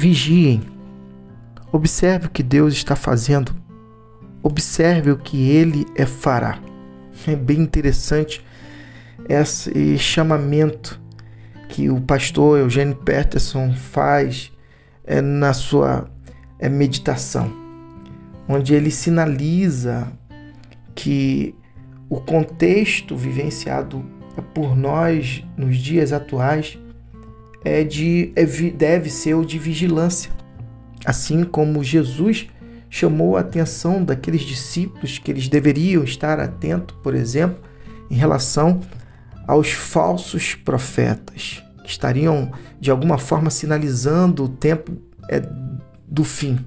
Vigiem. Observe o que Deus está fazendo. Observe o que ele é fará. É bem interessante esse chamamento que o pastor Eugênio Peterson faz é, na sua é, meditação, onde ele sinaliza que o contexto vivenciado por nós nos dias atuais é de, é, deve ser o de vigilância. Assim como Jesus chamou a atenção daqueles discípulos que eles deveriam estar atentos, por exemplo, em relação aos falsos profetas, que estariam de alguma forma sinalizando o tempo é, do fim.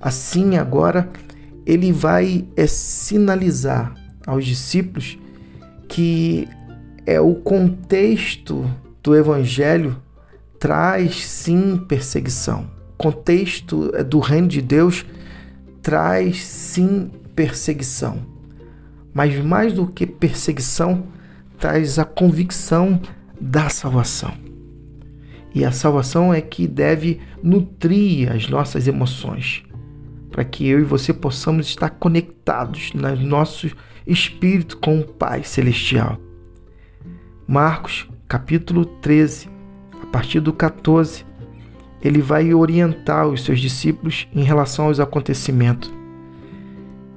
Assim, agora, ele vai é, sinalizar aos discípulos que é o contexto do evangelho traz sim perseguição. O contexto é, do reino de Deus traz sim perseguição. Mas mais do que perseguição, traz a convicção da salvação. E a salvação é que deve nutrir as nossas emoções, para que eu e você possamos estar conectados no nosso espírito com o Pai Celestial. Marcos, capítulo 13, a partir do 14, ele vai orientar os seus discípulos em relação aos acontecimentos.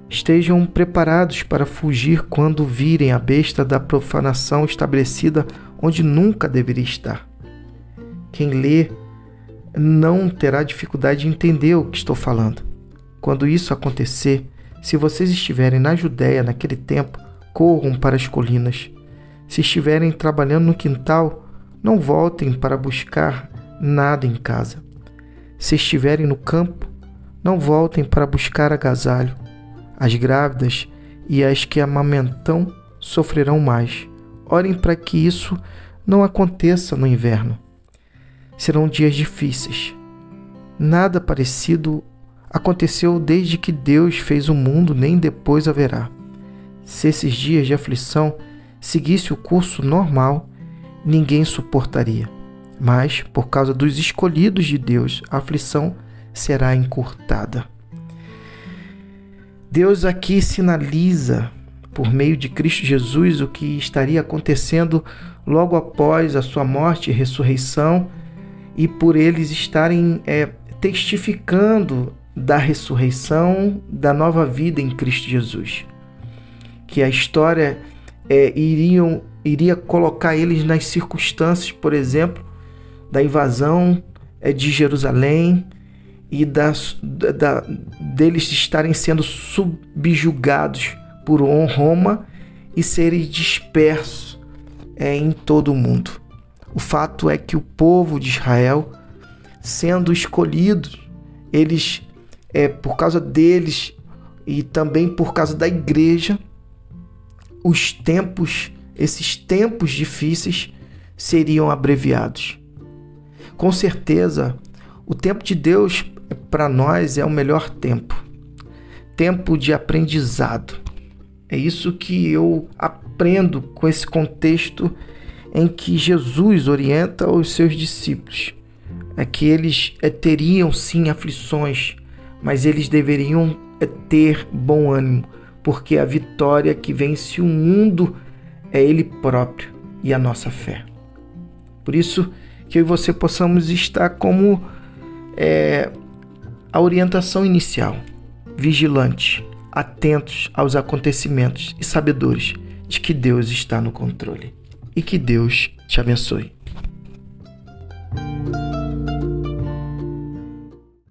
Estejam preparados para fugir quando virem a besta da profanação estabelecida onde nunca deveria estar. Quem lê não terá dificuldade de entender o que estou falando. Quando isso acontecer, se vocês estiverem na Judéia naquele tempo, corram para as colinas. Se estiverem trabalhando no quintal, não voltem para buscar nada em casa. Se estiverem no campo, não voltem para buscar agasalho as grávidas e as que amamentam sofrerão mais. Orem para que isso não aconteça no inverno. Serão dias difíceis. Nada parecido aconteceu desde que Deus fez o mundo, nem depois haverá. Se esses dias de aflição seguisse o curso normal, ninguém suportaria. Mas, por causa dos escolhidos de Deus, a aflição será encurtada. Deus aqui sinaliza, por meio de Cristo Jesus, o que estaria acontecendo logo após a sua morte e ressurreição, e por eles estarem é, testificando da ressurreição, da nova vida em Cristo Jesus. Que a história é, iriam, iria colocar eles nas circunstâncias, por exemplo, da invasão é, de Jerusalém, e das, da, deles estarem sendo subjugados por Roma e serem dispersos é, em todo o mundo. O fato é que o povo de Israel, sendo escolhidos, eles, é, por causa deles e também por causa da igreja, os tempos, esses tempos difíceis, seriam abreviados. Com certeza, o tempo de Deus para nós é o melhor tempo. Tempo de aprendizado. É isso que eu aprendo com esse contexto em que Jesus orienta os seus discípulos. É que eles é, teriam sim aflições, mas eles deveriam é, ter bom ânimo, porque a vitória que vence o mundo é Ele próprio e a nossa fé. Por isso que eu e você possamos estar como é, a orientação inicial, vigilantes, atentos aos acontecimentos e sabedores de que Deus está no controle. E que Deus te abençoe.